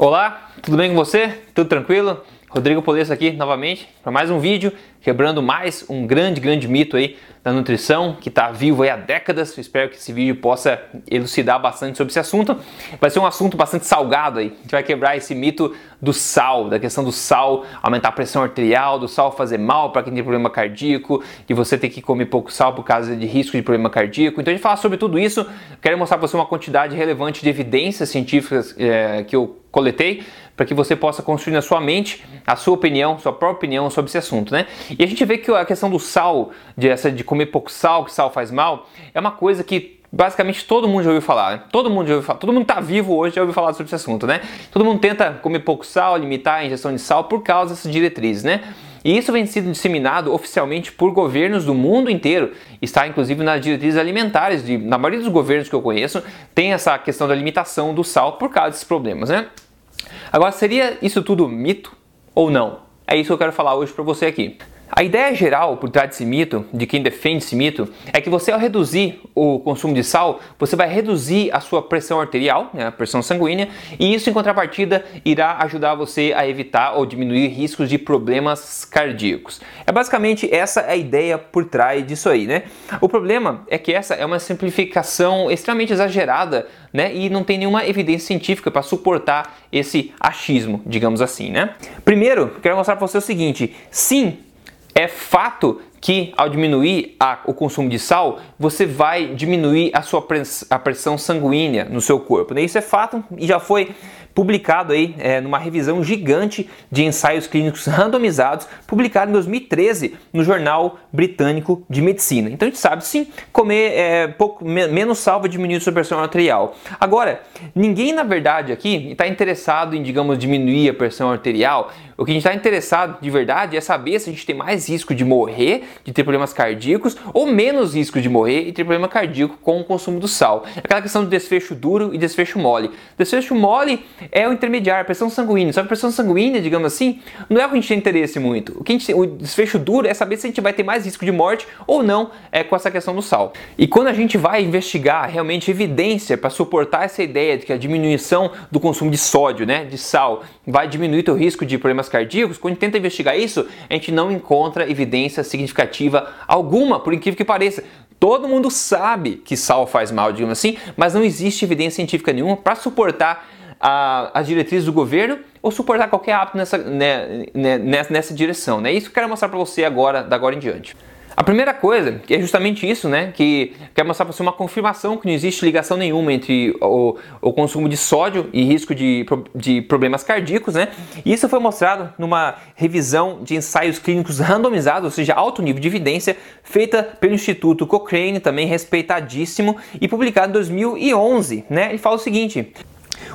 Olá, tudo bem com você? Tudo tranquilo? Rodrigo Polesso aqui novamente para mais um vídeo, quebrando mais um grande, grande mito aí da nutrição que está vivo aí há décadas. Espero que esse vídeo possa elucidar bastante sobre esse assunto. Vai ser um assunto bastante salgado aí. A gente vai quebrar esse mito do sal, da questão do sal aumentar a pressão arterial, do sal fazer mal para quem tem problema cardíaco, de você ter que comer pouco sal por causa de risco de problema cardíaco. Então a gente fala sobre tudo isso. Quero mostrar para você uma quantidade relevante de evidências científicas é, que eu coletei para que você possa construir na sua mente a sua opinião, sua própria opinião sobre esse assunto, né? E a gente vê que a questão do sal, de, essa, de comer pouco sal, que sal faz mal, é uma coisa que basicamente todo mundo já ouviu falar, né? Todo mundo já ouviu falar, todo mundo tá vivo hoje já ouviu falar sobre esse assunto, né? Todo mundo tenta comer pouco sal, limitar a ingestão de sal por causa dessas diretrizes, né? E isso vem sendo disseminado oficialmente por governos do mundo inteiro. Está inclusive nas diretrizes alimentares, de, na maioria dos governos que eu conheço, tem essa questão da limitação do sal por causa desses problemas, né? Agora, seria isso tudo mito ou não? É isso que eu quero falar hoje para você aqui. A ideia geral por trás desse mito, de quem defende esse mito, é que você ao reduzir o consumo de sal, você vai reduzir a sua pressão arterial, né, a pressão sanguínea, e isso em contrapartida irá ajudar você a evitar ou diminuir riscos de problemas cardíacos. É basicamente essa a ideia por trás disso aí, né? O problema é que essa é uma simplificação extremamente exagerada, né, e não tem nenhuma evidência científica para suportar esse achismo, digamos assim, né? Primeiro, quero mostrar para você o seguinte: sim, é fato que ao diminuir a, o consumo de sal, você vai diminuir a sua a pressão sanguínea no seu corpo. Né? Isso é fato e já foi publicado aí é, numa revisão gigante de ensaios clínicos randomizados, publicado em 2013 no Jornal Britânico de Medicina. Então a gente sabe sim, comer é, pouco menos sal vai diminuir sua pressão arterial. Agora, ninguém na verdade aqui está interessado em, digamos, diminuir a pressão arterial. O que a gente está interessado de verdade é saber se a gente tem mais risco de morrer, de ter problemas cardíacos, ou menos risco de morrer e ter problema cardíaco com o consumo do sal. Aquela questão do desfecho duro e desfecho mole. Desfecho mole é o intermediário, a pressão sanguínea. Só que a pressão sanguínea, digamos assim, não é o que a gente tem interesse muito. O, que gente, o desfecho duro é saber se a gente vai ter mais risco de morte ou não é, com essa questão do sal. E quando a gente vai investigar realmente evidência para suportar essa ideia de que a diminuição do consumo de sódio, né, de sal, vai diminuir o risco de problemas cardíacos, quando a gente tenta investigar isso, a gente não encontra evidência significativa alguma, por incrível que pareça. Todo mundo sabe que sal faz mal, digamos assim, mas não existe evidência científica nenhuma para suportar a, as diretrizes do governo ou suportar qualquer hábito nessa, né, né, nessa, nessa direção. É né? isso que eu quero mostrar para você agora, da agora em diante. A primeira coisa, que é justamente isso, né? Que quer mostrar para você uma confirmação que não existe ligação nenhuma entre o, o consumo de sódio e risco de, de problemas cardíacos, né? Isso foi mostrado numa revisão de ensaios clínicos randomizados, ou seja, alto nível de evidência, feita pelo Instituto Cochrane, também respeitadíssimo, e publicado em 2011, né? Ele fala o seguinte: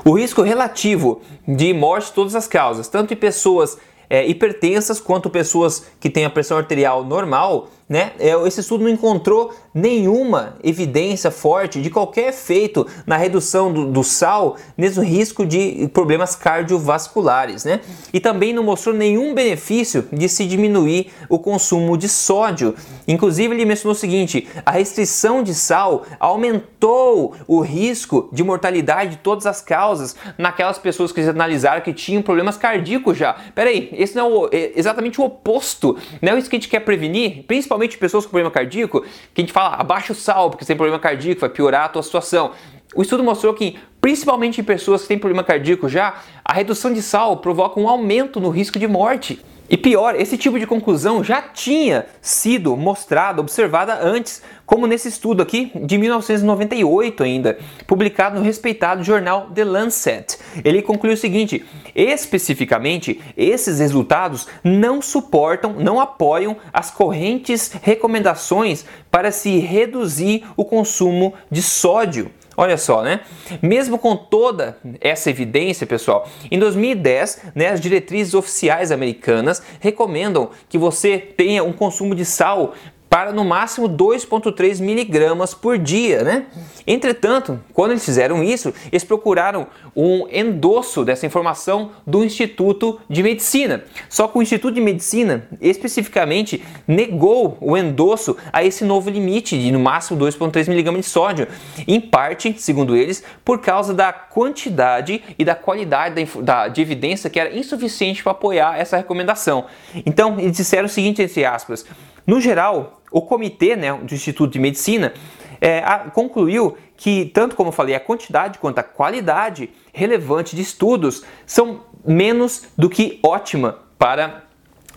o risco relativo de morte de todas as causas, tanto em pessoas é, hipertensas quanto pessoas que têm a pressão arterial normal, né? É, esse estudo não encontrou nenhuma evidência forte de qualquer efeito na redução do, do, sal nesse risco de problemas cardiovasculares, né? E também não mostrou nenhum benefício de se diminuir o consumo de sódio. Inclusive ele mencionou o seguinte: a restrição de sal aumentou o risco de mortalidade de todas as causas naquelas pessoas que eles analisaram que tinham problemas cardíacos já. Peraí, esse não é, o, é exatamente o oposto, não é isso que a gente quer prevenir, principalmente pessoas com problema cardíaco, que a gente fala abaixa o sal porque você tem problema cardíaco, vai piorar a tua situação. O estudo mostrou que, principalmente em pessoas que têm problema cardíaco já, a redução de sal provoca um aumento no risco de morte. E pior, esse tipo de conclusão já tinha sido mostrada, observada antes, como nesse estudo aqui de 1998 ainda, publicado no respeitado jornal The Lancet. Ele concluiu o seguinte: especificamente, esses resultados não suportam, não apoiam as correntes recomendações para se reduzir o consumo de sódio. Olha só, né? Mesmo com toda essa evidência, pessoal, em 2010, né, as diretrizes oficiais americanas recomendam que você tenha um consumo de sal para no máximo 2,3 miligramas por dia, né? Entretanto, quando eles fizeram isso, eles procuraram um endosso dessa informação do Instituto de Medicina. Só que o Instituto de Medicina especificamente negou o endosso a esse novo limite de no máximo 2,3 miligramas de sódio, em parte, segundo eles, por causa da quantidade e da qualidade da, da de evidência que era insuficiente para apoiar essa recomendação. Então, eles disseram o seguinte, entre aspas, no geral, o comitê né, do Instituto de Medicina é, a, concluiu que, tanto como eu falei, a quantidade quanto a qualidade relevante de estudos são menos do que ótima para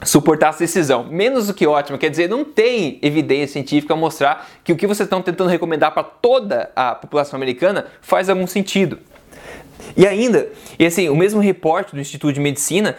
suportar essa decisão. Menos do que ótima, quer dizer, não tem evidência científica a mostrar que o que vocês estão tentando recomendar para toda a população americana faz algum sentido. E ainda, e assim, o mesmo reporte do Instituto de Medicina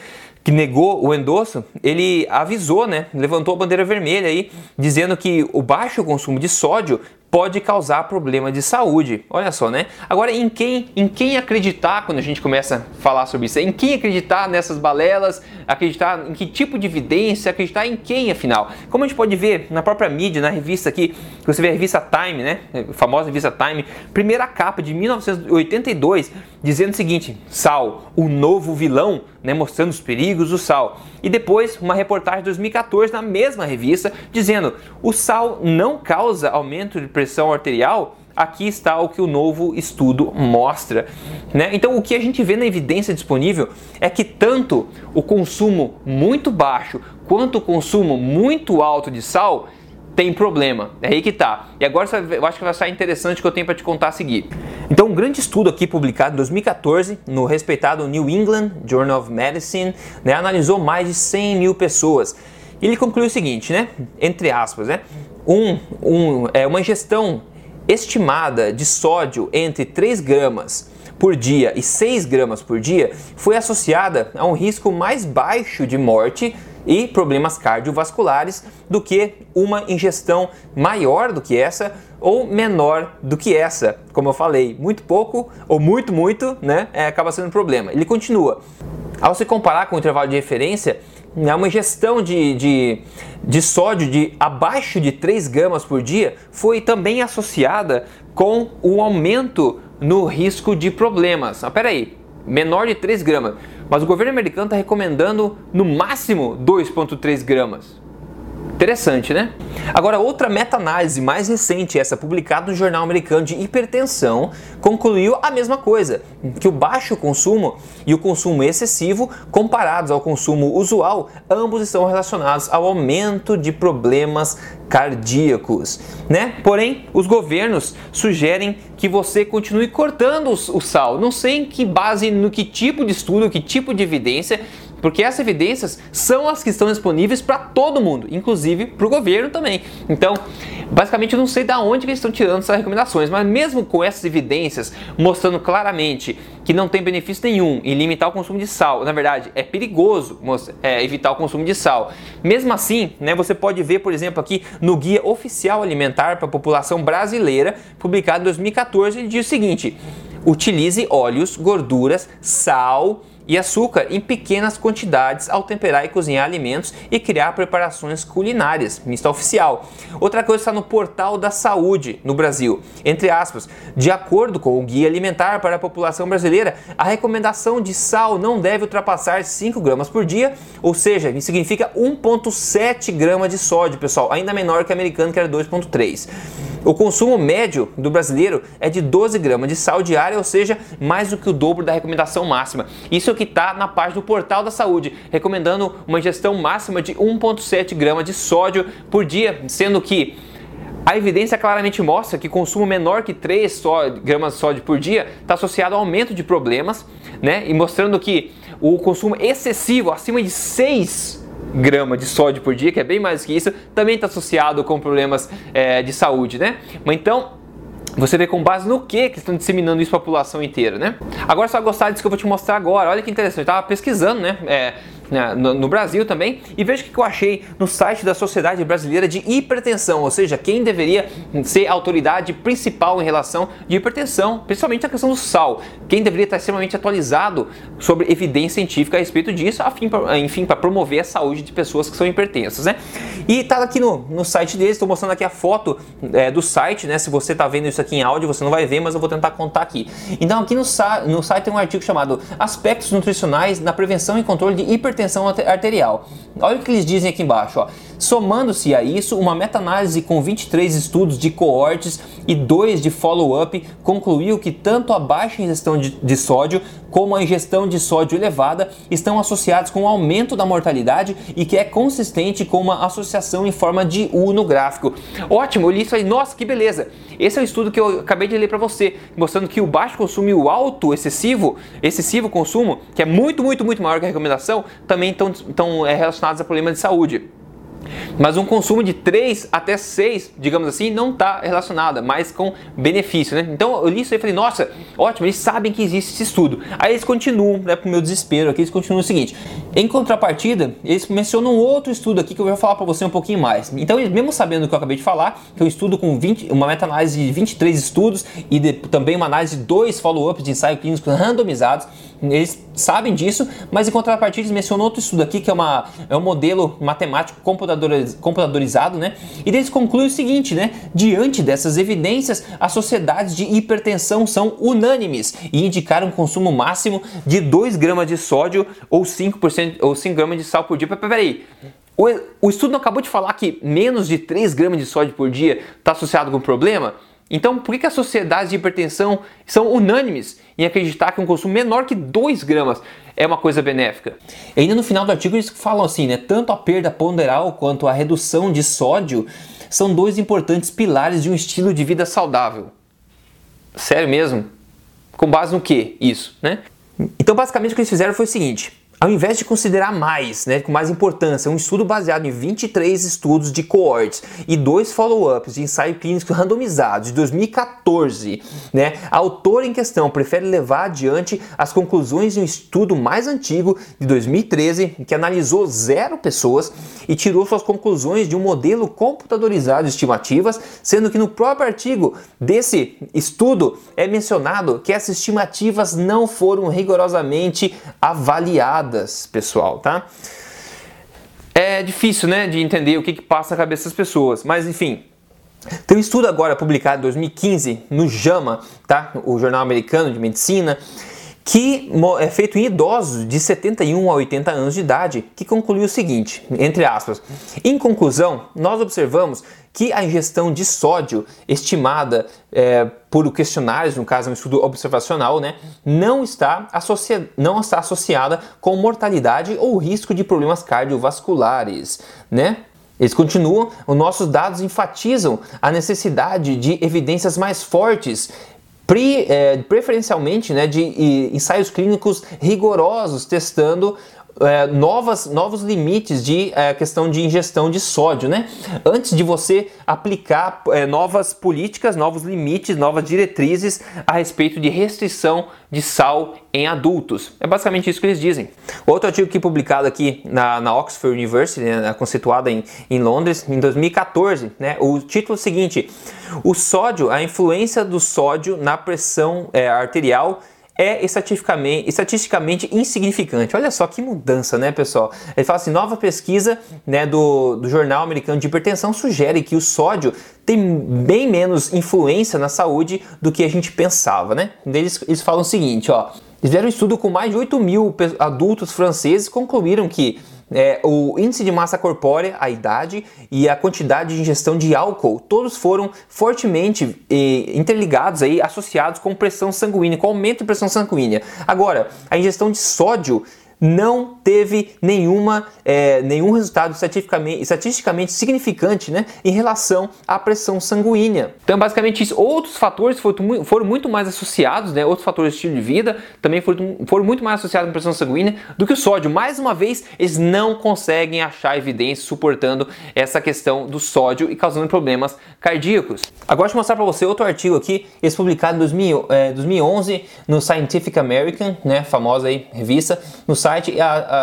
que negou o endosso, ele avisou, né, levantou a bandeira vermelha aí, dizendo que o baixo consumo de sódio pode causar problema de saúde. Olha só, né? Agora, em quem, em quem acreditar quando a gente começa a falar sobre isso? Em quem acreditar nessas balelas? Acreditar em que tipo de evidência? Acreditar em quem, afinal? Como a gente pode ver na própria mídia, na revista aqui, você vê a revista Time, né? A famosa revista Time, primeira capa de 1982, dizendo o seguinte: Sal, o novo vilão, né? Mostrando os perigos do sal. E depois, uma reportagem de 2014 na mesma revista, dizendo: o sal não causa aumento de pressão arterial, aqui está o que o novo estudo mostra. Né? Então, o que a gente vê na evidência disponível é que tanto o consumo muito baixo quanto o consumo muito alto de sal tem problema. É aí que tá. E agora eu acho que vai ser interessante que eu tenho para te contar a seguir. Então, um grande estudo aqui publicado em 2014 no respeitado New England Journal of Medicine né, analisou mais de 100 mil pessoas. E ele concluiu o seguinte, né? Entre aspas, né? um, um, é, uma ingestão estimada de sódio entre 3 gramas por dia e 6 gramas por dia foi associada a um risco mais baixo de morte e problemas cardiovasculares do que uma ingestão maior do que essa ou menor do que essa. Como eu falei, muito pouco ou muito, muito, né, é, acaba sendo um problema. Ele continua. Ao se comparar com o intervalo de referência, né, uma ingestão de, de, de sódio de abaixo de 3 gramas por dia foi também associada com o aumento no risco de problemas. Ah, peraí, menor de 3 gramas, mas o governo americano está recomendando no máximo 2,3 gramas. Interessante, né? Agora, outra meta-análise mais recente, essa publicada no Jornal Americano de Hipertensão, concluiu a mesma coisa, que o baixo consumo e o consumo excessivo, comparados ao consumo usual, ambos estão relacionados ao aumento de problemas cardíacos, né? Porém, os governos sugerem que você continue cortando o sal. Não sei em que base, no que tipo de estudo, que tipo de evidência porque essas evidências são as que estão disponíveis para todo mundo, inclusive para o governo também. Então, basicamente, eu não sei de onde eles estão tirando essas recomendações, mas mesmo com essas evidências mostrando claramente que não tem benefício nenhum em limitar o consumo de sal, na verdade, é perigoso é, evitar o consumo de sal. Mesmo assim, né, você pode ver, por exemplo, aqui no Guia Oficial Alimentar para a População Brasileira, publicado em 2014, ele diz o seguinte: utilize óleos, gorduras, sal e açúcar em pequenas quantidades ao temperar e cozinhar alimentos e criar preparações culinárias. Mista oficial. Outra coisa está no portal da saúde no Brasil. Entre aspas, de acordo com o Guia Alimentar para a População Brasileira, a recomendação de sal não deve ultrapassar 5 gramas por dia, ou seja, isso significa 1,7 gramas de sódio, pessoal, ainda menor que o americano que era 2,3. O consumo médio do brasileiro é de 12 gramas de sal diária, ou seja, mais do que o dobro da recomendação máxima. Isso é o que está na página do Portal da Saúde, recomendando uma ingestão máxima de 1,7 gramas de sódio por dia, sendo que a evidência claramente mostra que consumo menor que 3 gramas de sódio por dia está associado ao aumento de problemas, né? E mostrando que o consumo excessivo, acima de 6 grama de sódio por dia, que é bem mais que isso, também está associado com problemas é, de saúde, né? Mas então, você vê com base no que que estão disseminando isso para a população inteira, né? Agora vai gostar disso que eu vou te mostrar agora. Olha que interessante, eu estava pesquisando, né? É, né, no, no, Brasil também. E veja o que eu achei no site da Sociedade Brasileira de Hipertensão, ou seja, quem deveria ser a autoridade principal em relação de hipertensão, principalmente a questão do sal. Quem deveria estar extremamente atualizado sobre evidência científica a respeito disso, afim, enfim, para promover a saúde de pessoas que são hipertensas, né? E tá aqui no, no site deles, estou mostrando aqui a foto é, do site, né? Se você está vendo isso aqui em áudio, você não vai ver, mas eu vou tentar contar aqui. Então aqui no, no site tem um artigo chamado Aspectos Nutricionais na Prevenção e Controle de Hipertensão Arterial. Olha o que eles dizem aqui embaixo, ó. Somando-se a isso, uma meta-análise com 23 estudos de coortes e 2 de follow-up concluiu que tanto a baixa ingestão de, de, sódio como a ingestão de sódio elevada estão associados com o aumento da mortalidade e que é consistente com uma associação em forma de U no gráfico. Ótimo, eu li isso aí, nossa, que beleza! Esse é o estudo que eu acabei de ler para você, mostrando que o baixo consumo e o alto excessivo, excessivo consumo, que é muito, muito, muito maior que a recomendação, também estão é, relacionados a problemas de saúde. Mas um consumo de 3 até 6, digamos assim, não está relacionada, mas com benefício, né? Então eu li isso aí e falei, nossa, ótimo, eles sabem que existe esse estudo. Aí eles continuam, né, pro meu desespero aqui, eles continuam o seguinte. Em contrapartida, eles mencionam outro estudo aqui que eu vou falar para você um pouquinho mais. Então, mesmo sabendo o que eu acabei de falar, que é um estudo com 20, uma meta-análise de 23 estudos e de, também uma análise de dois follow-ups de ensaio clínicos randomizados, eles sabem disso, mas em contrapartida eles mencionam outro estudo aqui que é, uma, é um modelo matemático computadorizado, né? E eles concluem o seguinte, né? Diante dessas evidências, as sociedades de hipertensão são unânimes e indicaram um consumo máximo de 2 gramas de sódio ou 5%, ou 5 gramas de sal por dia. Peraí, o estudo não acabou de falar que menos de 3 gramas de sódio por dia está associado com problema? Então, por que, as sociedades de hipertensão são unânimes em acreditar que um consumo menor que 2 gramas é uma coisa benéfica? E ainda no final do artigo eles falam assim, né? Tanto a perda ponderal quanto a redução de sódio são dois importantes pilares de um estilo de vida saudável. Sério mesmo? Com base no que isso, né? Então, basicamente o que eles fizeram foi o seguinte: ao invés de considerar mais, né, com mais importância, um estudo baseado em 23 estudos de coortes e dois follow-ups de ensaio clínico randomizados de 2014, né, a autora em questão prefere levar adiante as conclusões de um estudo mais antigo de 2013 que analisou zero pessoas e tirou suas conclusões de um modelo computadorizado de estimativas, sendo que no próprio artigo desse estudo é mencionado que essas estimativas não foram rigorosamente avaliadas pessoal, tá? É difícil, né, de entender o que, que passa na cabeça das pessoas, mas enfim, tem um estudo agora publicado em 2015 no JAMA, tá? O Jornal Americano de Medicina, que é feito em idosos de 71 a 80 anos de idade, que concluiu o seguinte, entre aspas, em conclusão, nós observamos que a ingestão de sódio estimada é, por questionários, no caso é um estudo observacional, né, não, está associa não está associada com mortalidade ou risco de problemas cardiovasculares, né? Eles continuam, os nossos dados enfatizam a necessidade de evidências mais fortes Pre, é, preferencialmente né, de ensaios clínicos rigorosos testando é, novas, novos limites de é, questão de ingestão de sódio, né? Antes de você aplicar é, novas políticas, novos limites, novas diretrizes a respeito de restrição de sal em adultos. É basicamente isso que eles dizem. Outro artigo que publicado aqui na, na Oxford University, né, conceituada em, em Londres, em 2014, né? O título é seguinte: o sódio, a influência do sódio na pressão é, arterial é estatisticamente, estatisticamente insignificante. Olha só que mudança, né, pessoal? Ele fala assim: nova pesquisa né, do, do Jornal Americano de Hipertensão sugere que o sódio tem bem menos influência na saúde do que a gente pensava, né? Eles, eles falam o seguinte: ó, fizeram um estudo com mais de 8 mil adultos franceses e concluíram que é, o índice de massa corpórea, a idade e a quantidade de ingestão de álcool, todos foram fortemente interligados, aí, associados com pressão sanguínea, com aumento de pressão sanguínea. Agora, a ingestão de sódio não teve nenhuma, é, nenhum resultado estatisticamente, significante né, em relação à pressão sanguínea. Então, basicamente, isso. outros fatores foram, foram muito mais associados, né, outros fatores de estilo de vida também foram, foram muito mais associados à pressão sanguínea do que o sódio. Mais uma vez, eles não conseguem achar evidência suportando essa questão do sódio e causando problemas cardíacos. Agora, deixa eu mostrar para você outro artigo aqui, esse publicado em 2000, é, 2011 no Scientific American, né, famosa aí, revista, no site, a, a,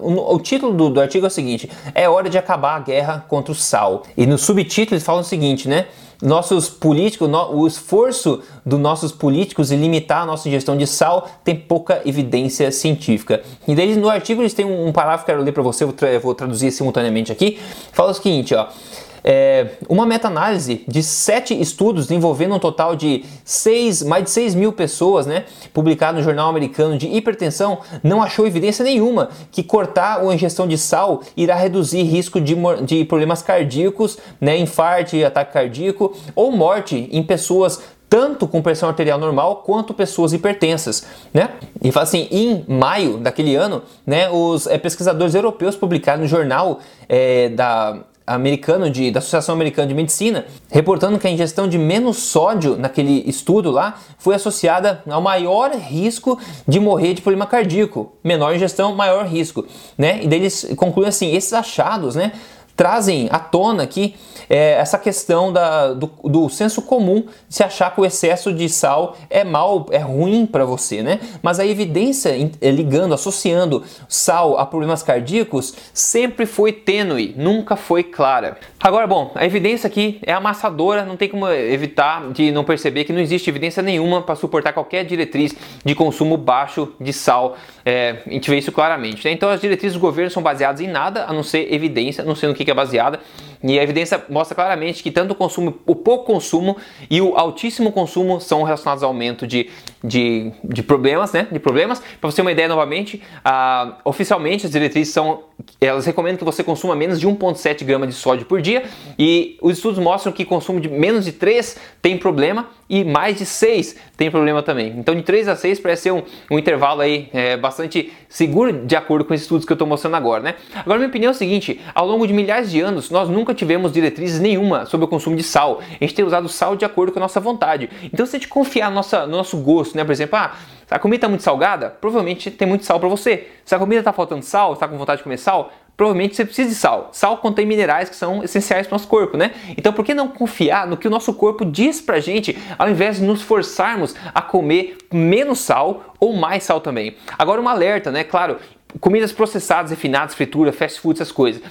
o, o, título do, do artigo é o seguinte: é hora de acabar a guerra contra o sal. E no subtítulo eles falam o seguinte, né? nossos políticos, o esforço dos nossos políticos em limitar a nossa ingestão de sal tem pouca evidência científica. E daí no artigo eles têm um, parágrafo que eu quero ler para você, eu vou traduzir simultaneamente aqui. Fala o seguinte, ó é, uma meta-análise de sete estudos envolvendo um total de seis, mais de 6 mil pessoas, né, publicado no Jornal Americano de Hipertensão, não achou evidência nenhuma que cortar a ingestão de sal irá reduzir risco de, de problemas cardíacos, né, infarto, ataque cardíaco ou morte em pessoas tanto com pressão arterial normal quanto pessoas hipertensas, né? E fala assim, em maio daquele ano, né, os é, pesquisadores europeus publicaram no jornal é, da americano de, da Associação Americana de Medicina, reportando que a ingestão de menos sódio naquele estudo lá foi associada ao maior risco de morrer de problema cardíaco. Menor ingestão, maior risco, né? E deles concluem assim, esses achados, né, trazem à tona aqui é, essa questão da, do, do, senso comum de se achar que o excesso de sal é mal, é ruim para você, né? Mas a evidência é, ligando, associando sal a problemas cardíacos sempre foi tênue, nunca foi clara. Agora, bom, a evidência aqui é amassadora, não tem como evitar de não perceber que não existe evidência nenhuma para suportar qualquer diretriz de consumo baixo de sal. É, a gente vê isso claramente. Né? Então, as diretrizes do governo são baseadas em nada a não ser evidência, não sei no que que é baseada. E a evidência mostra claramente que tanto o consumo, o pouco consumo e o altíssimo consumo são relacionados ao aumento de, de, de problemas, né? De problemas. Para você ter uma ideia novamente, oficialmente as diretrizes são, elas recomendam que você consuma menos de 1,7 gramas de sódio por dia e os estudos mostram que consumo de menos de 3 tem problema e mais de 6 tem problema também. Então de 3 a 6 parece ser um, um intervalo aí é, bastante seguro de acordo com esses estudos que eu estou mostrando agora, né? Agora minha opinião é o seguinte, ao longo de milhares de anos nós nunca tivemos diretrizes nenhuma sobre o consumo de sal. A gente tem usado sal de acordo com a nossa vontade. Então se a gente confiar no nosso, no nosso gosto, né? Por exemplo, ah, a comida está muito salgada, provavelmente tem muito sal para você. Se a comida está faltando sal, está com vontade de comer sal, provavelmente você precisa de sal. Sal contém minerais que são essenciais para o nosso corpo, né? Então por que não confiar no que o nosso corpo diz pra gente, ao invés de nos forçarmos a comer menos sal ou mais sal também? Agora um alerta, né? Claro, comidas processadas, refinadas, fritura, fast food, essas coisas.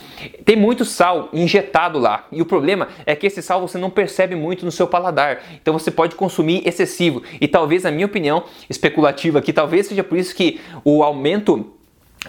Tem muito sal injetado lá. E o problema é que esse sal você não percebe muito no seu paladar. Então você pode consumir excessivo. E talvez, na minha opinião, especulativa aqui, talvez seja por isso que o aumento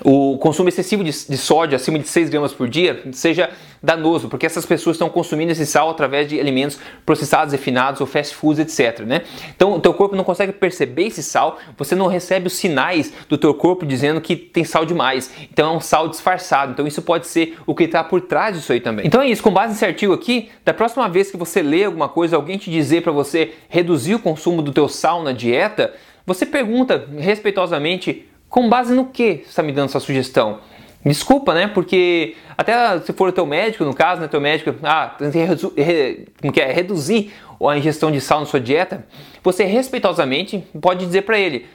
o consumo excessivo de, de, sódio, acima de 6 gramas por dia, seja danoso, porque essas pessoas estão consumindo esse sal através de alimentos processados, refinados ou fast foods, etc. Né? Então, o teu corpo não consegue perceber esse sal, você não recebe os sinais do teu corpo dizendo que tem sal demais. Então, é um sal disfarçado. Então, isso pode ser o que está por trás disso aí também. Então, é isso. Com base nesse artigo aqui, da próxima vez que você lê alguma coisa, alguém te dizer para você reduzir o consumo do teu sal na dieta, você pergunta respeitosamente com base no que você está me dando essa sugestão? Desculpa, né? Porque até se for o teu médico, no caso, né? Teu médico, ah, tem que é, reduzir a ingestão de sal na sua dieta, você respeitosamente pode dizer para ele,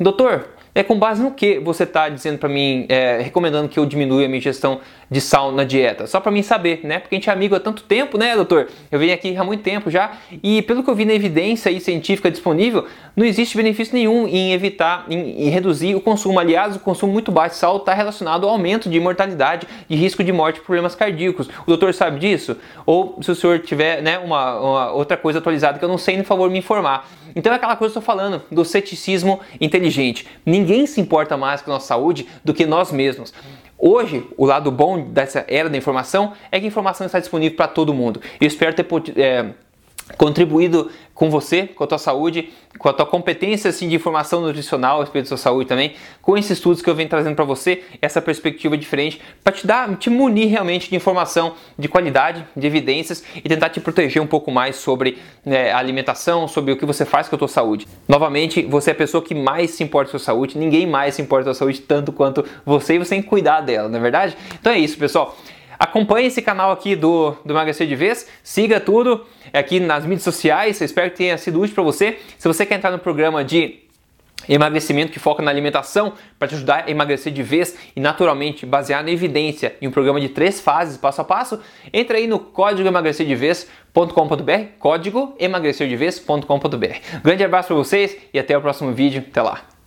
doutor, é com base no que você está dizendo para mim, é, recomendando que eu diminua a minha ingestão de sal na dieta? Só para mim saber, né? Porque a gente é amigo há tanto tempo, né, doutor? Eu venho aqui há muito tempo já e pelo que eu vi na evidência e científica disponível, não existe benefício nenhum em evitar, em, em reduzir o consumo. Aliás, o consumo muito baixo de sal está relacionado ao aumento de mortalidade e risco de morte por problemas cardíacos. O doutor sabe disso? Ou se o senhor tiver né, uma, uma outra coisa atualizada que eu não sei, por favor, me informar. Então é aquela coisa que eu estou falando do ceticismo inteligente. Ninguém se importa mais com a nossa saúde do que nós mesmos. Hoje, o lado bom dessa era da informação é que a informação está disponível para todo mundo. Eu espero ter é, contribuído com você, com a tua saúde, com a tua competência assim, de informação nutricional a respeito da sua saúde também, com esses estudos que eu venho trazendo para você, essa perspectiva diferente, para te dar, te munir realmente de informação de qualidade, de evidências e tentar te proteger um pouco mais sobre né, a alimentação, sobre o que você faz com a tua saúde. Novamente, você é a pessoa que mais se importa com a sua saúde, ninguém mais se importa com a sua saúde tanto quanto você e você tem que cuidar dela, não é verdade? Então é isso, pessoal. Acompanhe esse canal aqui do, do Emagrecer de Vez, siga tudo aqui nas mídias sociais, espero que tenha sido útil para você. Se você quer entrar no programa de emagrecimento que foca na alimentação para te ajudar a emagrecer de vez e naturalmente basear na evidência em um programa de três fases passo a passo, entre aí no código emagrecerdevez.com.br, código emagrecerdevez.com.br. Grande abraço para vocês e até o próximo vídeo. Até lá.